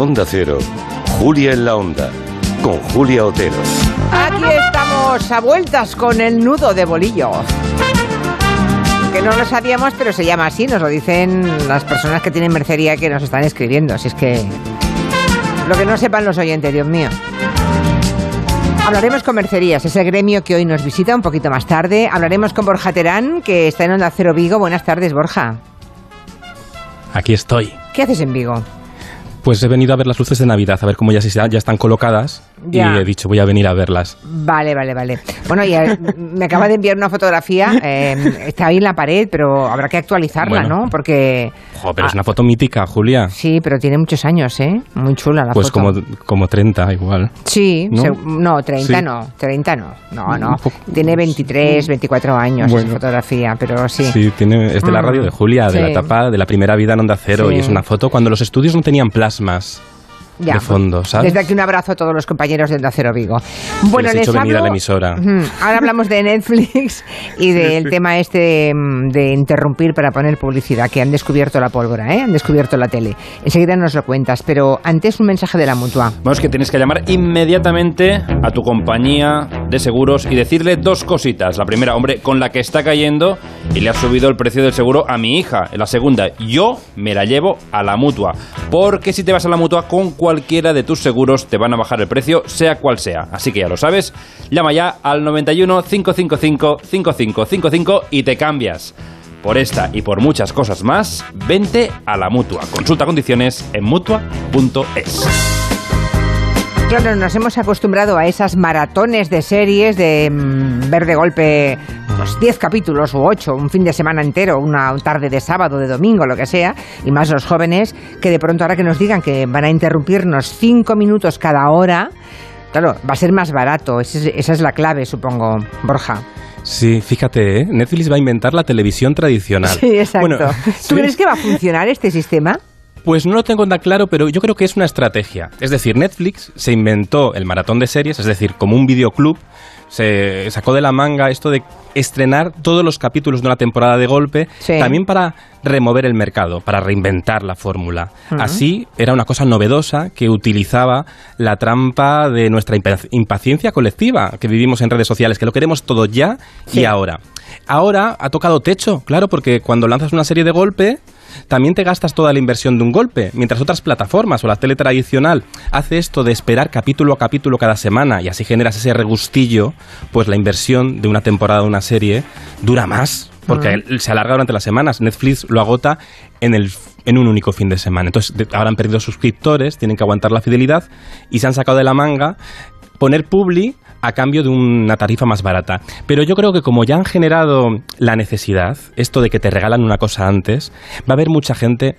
Onda Cero, Julia en la Onda, con Julia Otero. Aquí estamos a vueltas con el nudo de bolillo. Que no lo sabíamos, pero se llama así, nos lo dicen las personas que tienen mercería que nos están escribiendo. Así es que. Lo que no sepan los oyentes, Dios mío. Hablaremos con Mercerías, ese gremio que hoy nos visita un poquito más tarde. Hablaremos con Borja Terán, que está en Onda Cero Vigo. Buenas tardes, Borja. Aquí estoy. ¿Qué haces en Vigo? Pues he venido a ver las luces de Navidad, a ver cómo ya, ya están colocadas. Ya. Y he dicho, voy a venir a verlas. Vale, vale, vale. Bueno, ya me acaba de enviar una fotografía. eh, está ahí en la pared, pero habrá que actualizarla, Bueno. ¿no? Porque. Jo, pero es Ah, una foto mítica, Julia. Sí, pero tiene muchos años, ¿eh? Muy chula la Pues foto. como, como 30 igual. Sí, ¿No? se- no, 30 Sí. no, 30 no, no, no. Poco- Tiene 23, 24 años Bueno. esa fotografía, pero sí. Sí, tiene, es de la Mm, radio de Julia, de la sí. etapa de la primera vida en Onda Cero. Sí. Y es una foto cuando los estudios no tenían plasmas Ya, de fondo, ¿sabes? Desde aquí un abrazo a todos los compañeros de Onda Cero Vigo. Bueno, les he hecho venir a la emisora. Ahora hablamos de Netflix y del tema este mm, de interrumpir para poner publicidad, que han descubierto la pólvora, ¿eh? Han descubierto la tele. Enseguida nos lo cuentas, pero antes un mensaje de la mutua. Vamos que tienes que llamar inmediatamente a tu compañía de seguros y decirle dos cositas. La primera, hombre, con la que está cayendo y le ha subido el precio del seguro a mi hija. La segunda, yo me la llevo a la mutua. Porque si te vas a la mutua con cualquiera de tus seguros te van a bajar el precio, sea cual sea. Así que ya lo sabes, llama ya al 91 555 5555 y te cambias. Por esta y por muchas cosas más, vente a la mutua. Consulta condiciones en mutua.es. Claro, nos hemos acostumbrado a esas maratones de series de mm, ver de golpe pues, 10 capítulos o 8, un fin de semana entero, una tarde de sábado, de domingo, lo que sea, y más los jóvenes, que de pronto ahora que nos digan que van a interrumpirnos 5 minutos cada hora, claro, va a ser más barato, esa es, esa es la clave, supongo, Borja. Sí, fíjate, ¿eh? Netflix va a inventar la televisión tradicional. Sí, exacto. Bueno, ¿Tú sí. crees que va a funcionar este sistema? Pues no lo tengo tan claro, pero yo creo que es una estrategia. Es decir, Netflix se inventó el maratón de series, es decir, como un videoclub, se sacó de la manga esto de estrenar todos los capítulos de una temporada de golpe, Sí. también para remover el mercado, para reinventar la fórmula. Así era una cosa novedosa que utilizaba la trampa de nuestra impa- impaciencia colectiva que vivimos en redes sociales, que lo queremos todo ya Sí. y ahora. Ahora ha tocado techo, claro, porque cuando lanzas una serie de golpe, también te gastas toda la inversión de un golpe, mientras otras plataformas o la tele tradicional hace esto de esperar capítulo a capítulo cada semana y así generas ese regustillo, pues la inversión de una temporada de una serie dura más, porque se alarga durante las semanas. Netflix lo agota en el en un único fin de semana. Entonces, de- ahora han perdido suscriptores, tienen que aguantar la fidelidad y se han sacado de la manga poner publi a cambio de una tarifa más barata. Pero yo creo que como ya han generado la necesidad, esto de que te regalan una cosa antes, va a haber mucha gente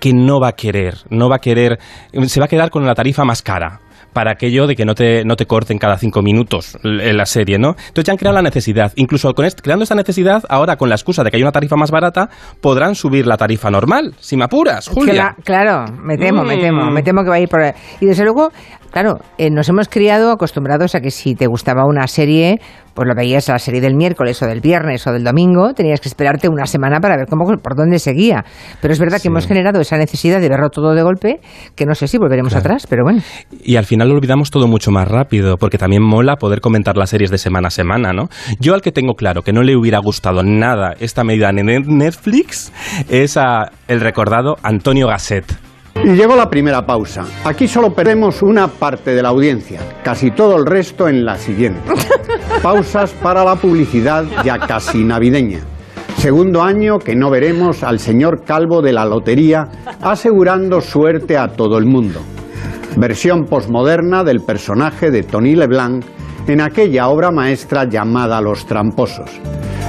que no va a querer, no va a querer, se va a quedar con la tarifa más cara para aquello de que no te, no te corten cada cinco minutos en la serie, ¿no? Entonces ya han creado la necesidad. Incluso con creando esta necesidad, ahora con la excusa de que hay una tarifa más barata, podrán subir la tarifa normal, si me apuras, Julia. Cla- claro, me temo, me temo, Mm. me temo que va a ir por ahí. Y desde luego, claro, eh, nos hemos criado acostumbrados a que si te gustaba una serie, pues lo veías la serie del miércoles o del viernes o del domingo, tenías que esperarte una semana para ver cómo, por dónde seguía. Pero es verdad que hemos generado esa necesidad de verlo todo de golpe, que no sé si volveremos Claro. atrás, pero bueno. Y al final lo olvidamos todo mucho más rápido, porque también mola poder comentar las series de semana a semana, ¿no? Yo al que tengo claro que no le hubiera gustado nada esta medida en Netflix es a el recordado Antonio Gasset. Y llegó la primera pausa. Aquí solo perdemos una parte de la audiencia, casi todo el resto en la siguiente. Pausas para la publicidad ya casi navideña. Segundo año que no veremos al señor Calvo de la lotería asegurando suerte a todo el mundo. Versión posmoderna del personaje de Tony Leblanc en aquella obra maestra llamada Los Tramposos.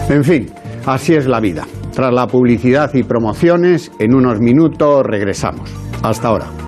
En fin, así es la vida. Tras la publicidad y promociones, en unos minutos regresamos. Hasta ahora.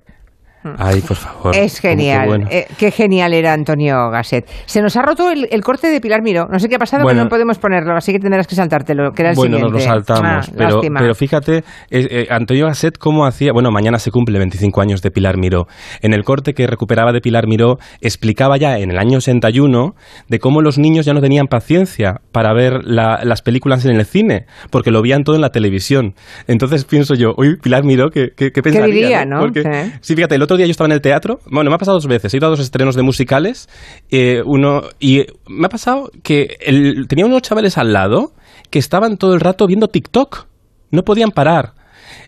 Ay, por favor. Es genial. bueno. Eh, qué genial era Antonio Gasset. Se nos ha roto el, el corte de Pilar Miró. No sé qué ha pasado, Bueno. que no podemos ponerlo, así que tendrás que saltártelo, que era el bueno, nos siguiente. lo saltamos. Ah, pero, pero fíjate, eh, eh, Antonio Gasset, ¿cómo hacía? Bueno, mañana se cumple 25 años de Pilar Miró. En el corte que recuperaba de Pilar Miró, explicaba ya en el año 61 de cómo los niños ya no tenían paciencia para ver la- las películas en el cine, porque lo veían todo en la televisión. Entonces pienso yo, uy, Pilar Miró, ¿qué, qué, qué pensaría? diría, no? Porque, sí, fíjate, el otro día yo estaba en el teatro, bueno, me ha pasado dos veces, he ido a dos estrenos de musicales, eh, uno, y me ha pasado que el- tenía unos chavales al lado que estaban todo el rato viendo TikTok, no podían parar.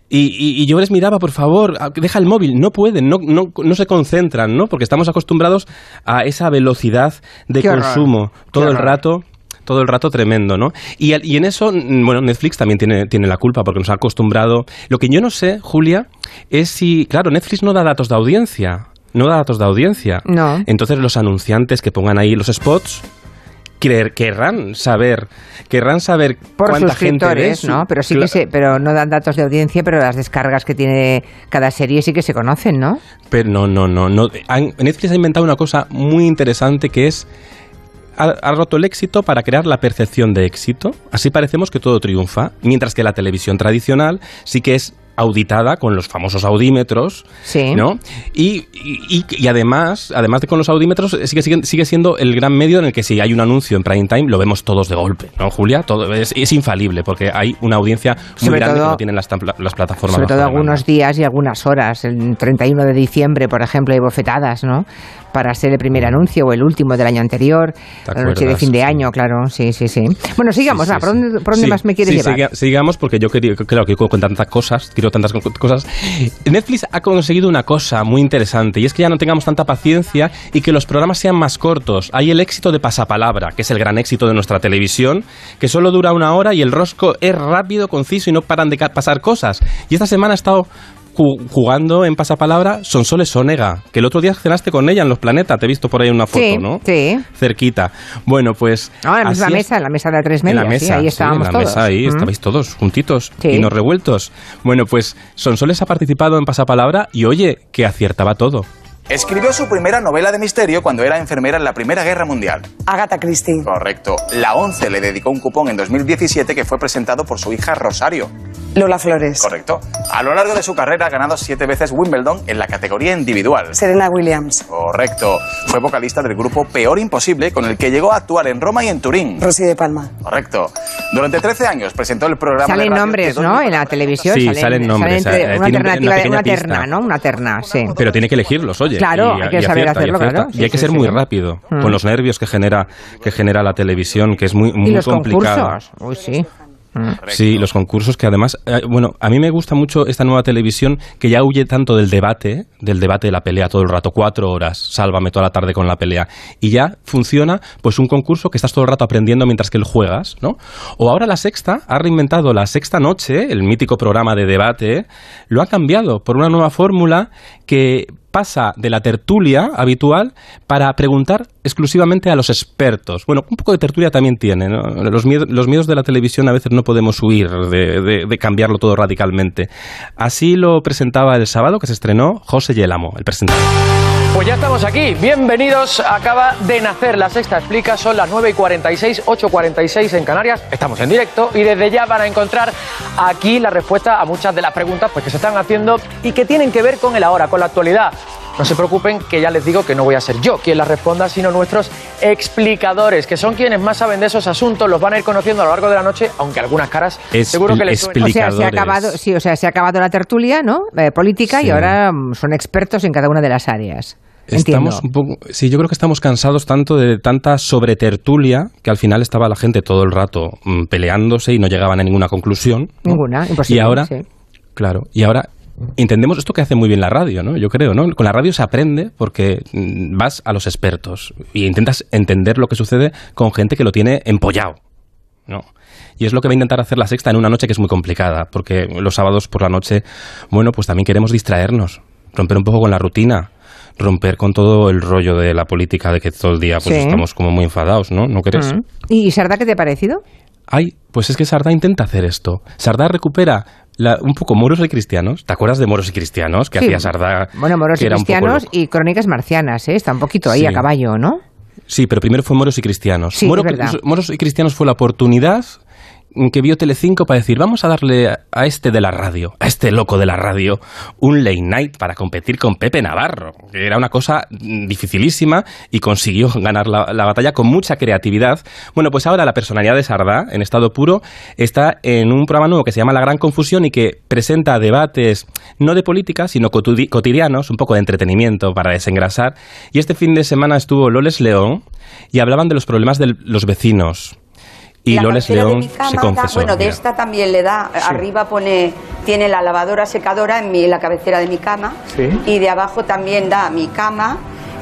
Y, y- y yo les miraba, por favor, a- deja el móvil. No pueden, no, no, no se concentran, ¿no? Porque estamos acostumbrados a esa velocidad de Qué consumo todo qué el rato. Todo el rato tremendo, ¿no? Y, y en eso, mm, bueno, Netflix también tiene, tiene la culpa porque nos ha acostumbrado. Lo que yo no sé, Julia, es si, claro, Netflix no da datos de audiencia. No da datos de audiencia. No. Entonces los anunciantes que pongan ahí los spots quer- querrán saber, querrán saber Por cuánta gente ve su- ¿no? Pero sí que se, pero no dan datos de audiencia, pero las descargas que tiene cada serie sí que se conocen, ¿no? Pero no, no, no. no. Netflix ha inventado una cosa muy interesante que es. Ha, ha roto el éxito para crear la percepción de éxito. Así parecemos que todo triunfa. Mientras que la televisión tradicional sí que es auditada con los famosos audímetros, Sí. ¿no? Y, y- y- además, además de con los audímetros, sigue, sigue, sigue siendo el gran medio en el que si hay un anuncio en prime time, lo vemos todos de golpe, ¿no, Julia? Todo, es, es infalible, porque hay una audiencia muy Sobre grande todo- que no tienen las, las plataformas. Sobre todo algunos días y algunas horas. El 31 de diciembre, por ejemplo, hay bofetadas, ¿no? Para ser el primer anuncio o el último del año anterior. ¿Te La noche de fin de año, claro. Sí, sí, sí. Bueno, sigamos. Sí, sí, ¿Por sí. dónde, por dónde más me quieres llevar? siga- sigamos porque yo quería, claro, que con tantas cosas, quiero tantas co- cosas. Netflix ha conseguido una cosa muy interesante y es que ya no tengamos tanta paciencia y que los programas sean más cortos. Hay el éxito de Pasapalabra, que es el gran éxito de nuestra televisión, que solo dura una hora y el rosco es rápido, conciso y no paran de pasar cosas. Y esta semana he estado jugando en Pasapalabra Sonsoles Sonega, que el otro día cenaste con ella en Los Planetas, te he visto por ahí una foto, Sí, ¿no? sí. Cerquita. Bueno, pues... Ah, en la mesa, en la mesa de la tres medias. en la mesa, sí, ahí sí, estábamos en la todos. mesa ahí estabais todos juntitos y no revueltos. Bueno, pues Sonsoles ha participado en Pasapalabra y oye, que aciertaba todo. Escribió su primera novela de misterio cuando era enfermera en la Primera Guerra Mundial. Agatha Christie. Correcto. La 11 le dedicó un cupón en 2017 que fue presentado por su hija Rosario. Lola Flores. Correcto. A lo largo de su carrera ha ganado siete veces Wimbledon en la categoría individual. Serena Williams. Correcto. Fue vocalista del grupo Peor Imposible con el que llegó a actuar en Roma y en Turín. Rosy de Palma. Correcto. Durante 13 años presentó el programa de Salen radio nombres, ¿no? En la televisión. Sí, salen nombres, entre- eh, una alternativa, una de- una pista. terna, ¿no? Una terna, sí. Pero tiene que elegirlos, oye. Claro, hay que saber acierta, hacerlo, acierta. claro. Y hay que Sí, ser sí, muy rápido, Mm. con los nervios que genera, que genera la televisión, que es muy, muy y los complicado. concursos. Uy, sí. Mm. Sí, los concursos que además, eh, bueno, a mí me gusta mucho esta nueva televisión que ya huye tanto del debate, del debate de la pelea todo el rato, cuatro horas, sálvame toda la tarde con la pelea, y ya funciona pues un concurso que estás todo el rato aprendiendo mientras que lo juegas, ¿no? O ahora la sexta ha reinventado la sexta noche, el mítico programa de debate, lo ha cambiado por una nueva fórmula que pasa de la tertulia habitual para preguntar exclusivamente a los expertos. Bueno, un poco de tertulia también tiene. ¿no? Los, miedos, de la televisión a veces no podemos huir de cambiarlo todo radicalmente. Así lo presentaba el sábado que se estrenó José Yelamo, el presentador. Pues ya estamos aquí, bienvenidos. Acaba de nacer la sexta explica, son las 9 y 46, 8 y 46 en Canarias. Estamos en directo y desde ya van a encontrar aquí la respuesta a muchas de las preguntas pues, que se están haciendo y que tienen que ver con el ahora, con la actualidad. No se preocupen, que ya les digo que no voy a ser yo quien las responda, sino nuestros explicadores, que son quienes más saben de esos asuntos, los van a ir conociendo a lo largo de la noche, aunque algunas caras seguro que les suenan. O sea, se ha Explicadores. acabado, sí, o sea, se ha acabado la tertulia, ¿no? Eh, política y ahora mm, son expertos en cada una de las áreas. Entiendo. Estamos un poco, sí, yo creo que estamos cansados tanto de tanta sobretertulia que al final estaba la gente todo el rato mm, peleándose y no llegaban a ninguna conclusión. ¿no? Ninguna, imposible. Y ahora, sí. claro, y ahora entendemos esto que hace muy bien la radio, ¿no? Yo creo, ¿no? Con la radio se aprende porque mm, vas a los expertos y intentas entender lo que sucede con gente que lo tiene empollado, ¿no? Y es lo que va a intentar hacer la sexta en una noche que es muy complicada, porque los sábados por la noche, bueno, pues también queremos distraernos, romper un poco con la rutina, romper con todo el rollo de la política de que todo el día pues Sí. estamos como muy enfadados, ¿no? ¿No crees? Mm. ¿Y Sardá qué te ha parecido? Ay, pues es que Sardá intenta hacer esto. Sardá recupera la- un poco moros y cristianos. ¿Te acuerdas de moros y cristianos que Sí. hacía Sardá? Bueno, moros y cristianos y crónicas marcianas, ¿eh? Está un poquito ahí Sí. a caballo, ¿no? Sí, pero primero fue moros y cristianos. Sí, Moro- es verdad. moros y cristianos fue la oportunidad que vio Telecinco para decir, vamos a darle a este de la radio, a este loco de la radio, un late night para competir con Pepe Navarro. que Era una cosa mm, dificilísima y consiguió ganar la, la batalla con mucha creatividad. Bueno, pues ahora la personalidad de Sardá, en estado puro, está en un programa nuevo que se llama La Gran Confusión y que presenta debates no de política, sino cotidianos, un poco de entretenimiento para desengrasar. Y este fin de semana estuvo Loles León y hablaban de los problemas de los vecinos. Y la Loles León mi cama se da- confesó. bueno, de esta también le da. Arriba pone, tiene la lavadora secadora en, mi, en la cabecera de mi cama. Sí. Y de abajo también da mi cama.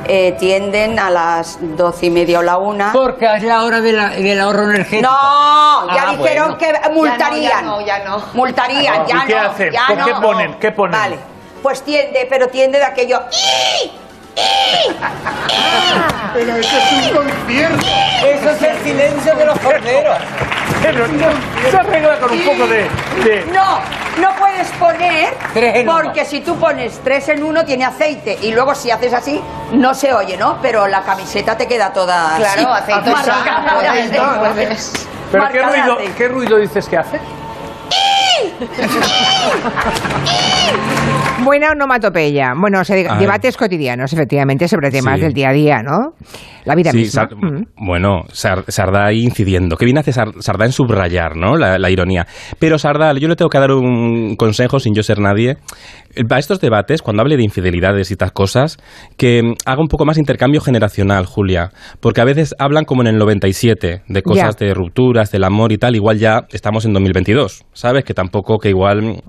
eh, tienden a las doce y media o la una. Porque es la hora de la- del ahorro energético. No, ya Ah, dijeron bueno. que multarían. Ya no, ya no. Multarían, ya ¿Y qué no. hacen? ya ¿Por no. qué ponen? ¿Qué ponen? Vale, pues tiende, pero tiende de aquello. Pero eso es un concierto. Eso es el silencio de los corderos. Pero se arregla con un poco de... de- No, no puedes poner Tres en uno. porque si tú pones tres en uno tiene aceite y luego si haces así no se oye, ¿no? Pero la camiseta te queda toda Claro, así, aceite marcada no. ¿Pero qué ruido, aceite. qué ruido dices que hace? Buena onomatopeya. Bueno, se diga- A ver. debates cotidianos, efectivamente, sobre temas Sí. del día a día, ¿no? La vida Sí, misma. Sar- Mm. bueno, Sar- Sardá ahí incidiendo. Qué bien hace Sar- Sardá en subrayar, ¿no? La, la ironía. Pero Sardá, yo le tengo que dar un consejo sin yo ser nadie. Eh, Para estos debates, cuando hable de infidelidades y estas cosas, que mm, haga un poco más intercambio generacional, Julia. Porque a veces hablan como en el 97, de cosas Ya. de rupturas, del amor y tal. Igual ya estamos en 2022, ¿sabes? Que tampoco, que igual...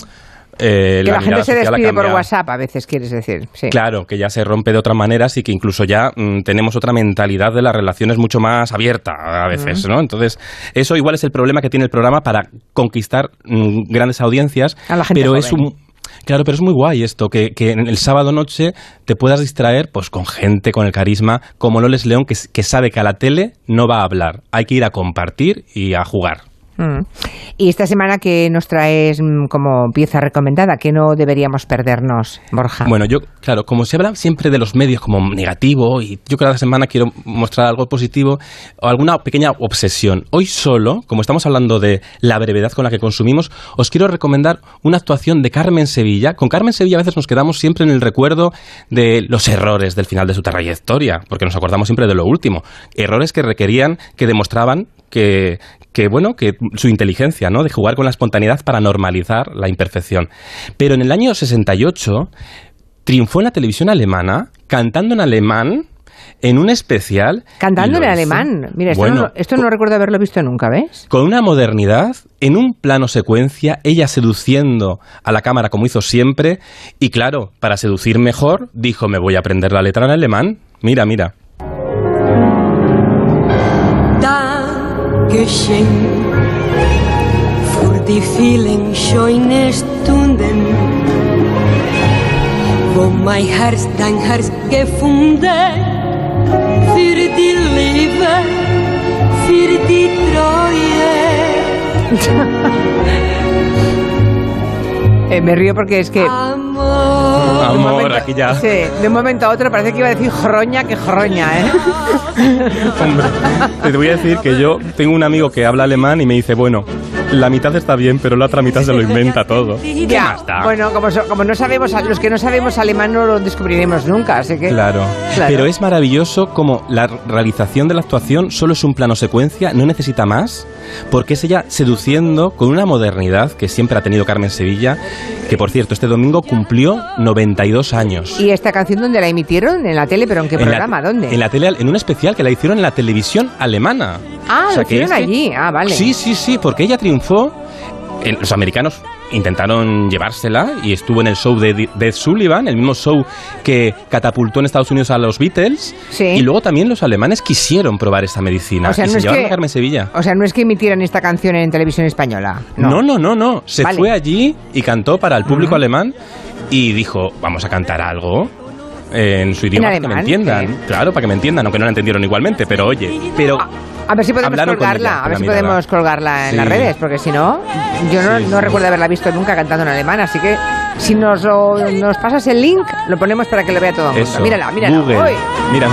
eh, Que la, gente se despide por. WhatsApp, a veces quieres decir. Sí. Claro, que ya se rompe de otra manera, así que incluso ya mm, tenemos otra mentalidad de las relaciones mucho más abierta a veces, ¿no? Entonces, eso igual es el problema que tiene el programa para conquistar mm, grandes audiencias, A la gente pero es un Claro, pero es muy guay esto, que, que en el sábado noche te puedas distraer pues con gente con el carisma como Loles León, que, que sabe que a la tele no va a hablar, hay que ir a compartir y a jugar. Mm. Y esta semana que nos traes mm, como pieza recomendada, que no deberíamos perdernos, Borja. Bueno, yo, claro, como se habla siempre de los medios como negativo, y yo cada semana quiero mostrar algo positivo, o alguna pequeña obsesión. Hoy solo, como estamos hablando de la brevedad con la que consumimos, os quiero recomendar una actuación de Carmen Sevilla. Con Carmen Sevilla a veces nos quedamos siempre en el recuerdo de los errores del final de su trayectoria, porque nos acordamos siempre de lo último. Errores que requerían, que demostraban que, que bueno, que su inteligencia, ¿no? De jugar con la espontaneidad para normalizar la imperfección. Pero en el año 68 triunfó en la televisión alemana cantando en alemán en un especial. Cantando en alemán. Mira, esto, Bueno, no, esto no recuerdo haberlo visto nunca, ¿ves? con una modernidad, en un plano secuencia, ella seduciendo a la cámara como hizo siempre, y claro, para seducir mejor, dijo, me voy a aprender la letra en alemán. Mira, mira. Die vielen schönen Stunden, wo mein Herz dein Herz gefunden, für die Liebe, für die Treue. Eh, me río porque es que... Amor. Amor, aquí ya. Sí, de un momento a otro parece que iba a decir jroña que jroña, ¿eh? Hombre, te voy a decir que yo tengo un amigo que habla alemán y me dice, bueno, la mitad está bien, pero la otra mitad se lo inventa todo. ¿Qué Ya, más da? bueno, como, so- como no sabemos, los que no sabemos alemán no lo descubriremos nunca, así que... Claro. Claro. Pero es maravilloso como la realización de la actuación solo es un plano secuencia, no necesita más, porque es ella seduciendo con una modernidad que siempre ha tenido Carmen Sevilla, que por cierto, este domingo cumplió 92 años. ¿Y esta canción dónde la emitieron? ¿En la tele? ¿Pero en qué En la- programa? ¿Dónde? En la tele, en un especial que la hicieron en la televisión alemana. Ah, O sea, lo hicieron allí. Ah, vale. Sí, sí, sí, porque ella triunfó. en- los americanos intentaron llevársela y estuvo en el show de de Ed Sullivan, el mismo show que catapultó en Estados Unidos a los Beatles. Sí. Y luego también los alemanes quisieron probar esta medicina O sea, y no se es llevaron que- a Carmen Sevilla. O sea, no es que emitieran esta canción en televisión española. No, no, no, no. Se Vale. fue allí y cantó para el público alemán y dijo, vamos a cantar algo en su idioma para que me entiendan. sí. Claro, para que me entiendan, aunque no la entendieron igualmente, pero oye, pero A ver si podemos colgarla, ella, a ver si mirada. podemos colgarla en Sí. las redes, porque si no, yo no, Sí, no sí. recuerdo haberla visto nunca cantando en alemán, así que si nos, lo- nos pasas el link, lo ponemos para que lo vea todo el mundo. Mírala, mírala. Mira, mira.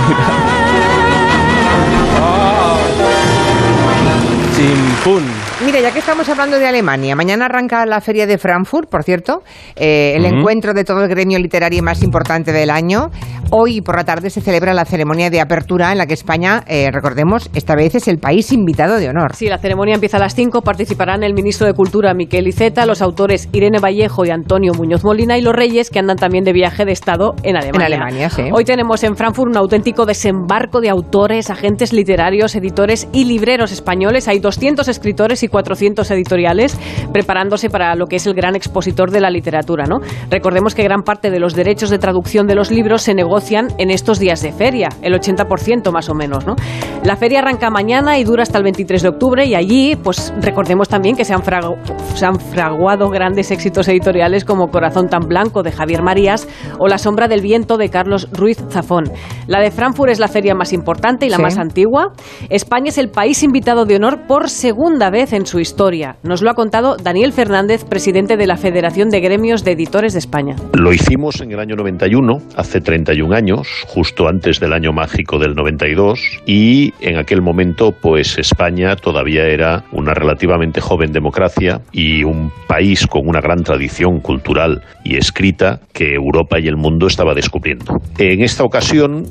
Chimpún. Mira, ya que estamos hablando de Alemania, mañana arranca la feria de Frankfurt, por cierto, eh, el encuentro de todo el gremio literario más importante del año. Hoy por la tarde se celebra la ceremonia de apertura en la que España, eh, recordemos, esta vez es el país invitado de honor. Sí, la ceremonia empieza a las 5. Participarán el ministro de Cultura, Miquel Iceta, los autores Irene Vallejo y Antonio Muñoz Molina y los reyes que andan también de viaje de Estado en Alemania. En Alemania, sí. Hoy tenemos en Frankfurt un auténtico desembarco de autores, agentes literarios, editores y libreros españoles. Hay 200 escritores y 400 editoriales preparándose para lo que es el gran expositor de la literatura. ¿no? Recordemos que gran parte de los derechos de traducción de los libros se negocian en estos días de feria, el 80% más o menos. ¿no? La feria arranca mañana y dura hasta el 23 de octubre y allí, pues recordemos también que se han, fragu- se han fraguado grandes éxitos editoriales como Corazón tan blanco de Javier Marías o La sombra del viento de Carlos Ruiz Zafón. La de Frankfurt es la feria más importante y la Sí. más antigua. España es el país invitado de honor por segunda vez en su historia. Nos lo ha contado Daniel Fernández, presidente de la Federación de Gremios de Editores de España. Lo hicimos en el año 91, hace 31 años, justo antes del año mágico del 92, y en aquel momento, pues España todavía era una relativamente joven democracia y un país con una gran tradición cultural y escrita que Europa y el mundo estaba descubriendo. En esta ocasión,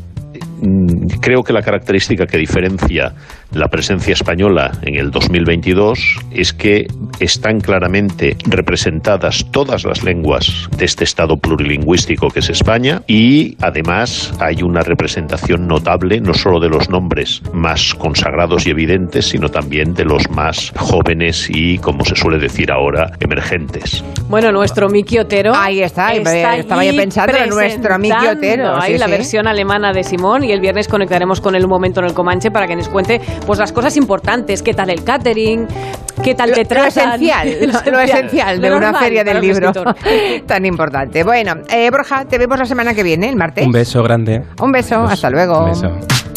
mm, creo que la característica que diferencia la presencia española en el 2022 es que están claramente representadas todas las lenguas de este estado plurilingüístico que es España y además hay una representación notable no solo de los nombres más consagrados y evidentes, sino también de los más jóvenes y, como se suele decir ahora, emergentes. Bueno, nuestro Miki Otero. Ahí está, estaba yo pensando en nuestro Miki Otero, Ahí sí, la sí. versión alemana de Simón y el viernes conectaremos con él un momento en el Comanche para que nos cuente pues las cosas importantes, qué tal el catering, qué tal te Lo tratan. esencial, lo, lo esencial de lo una normal feria del un libro tan importante. Bueno, eh, Borja, te vemos la semana que viene, el martes. Un beso grande. Un beso, hasta luego. Un beso.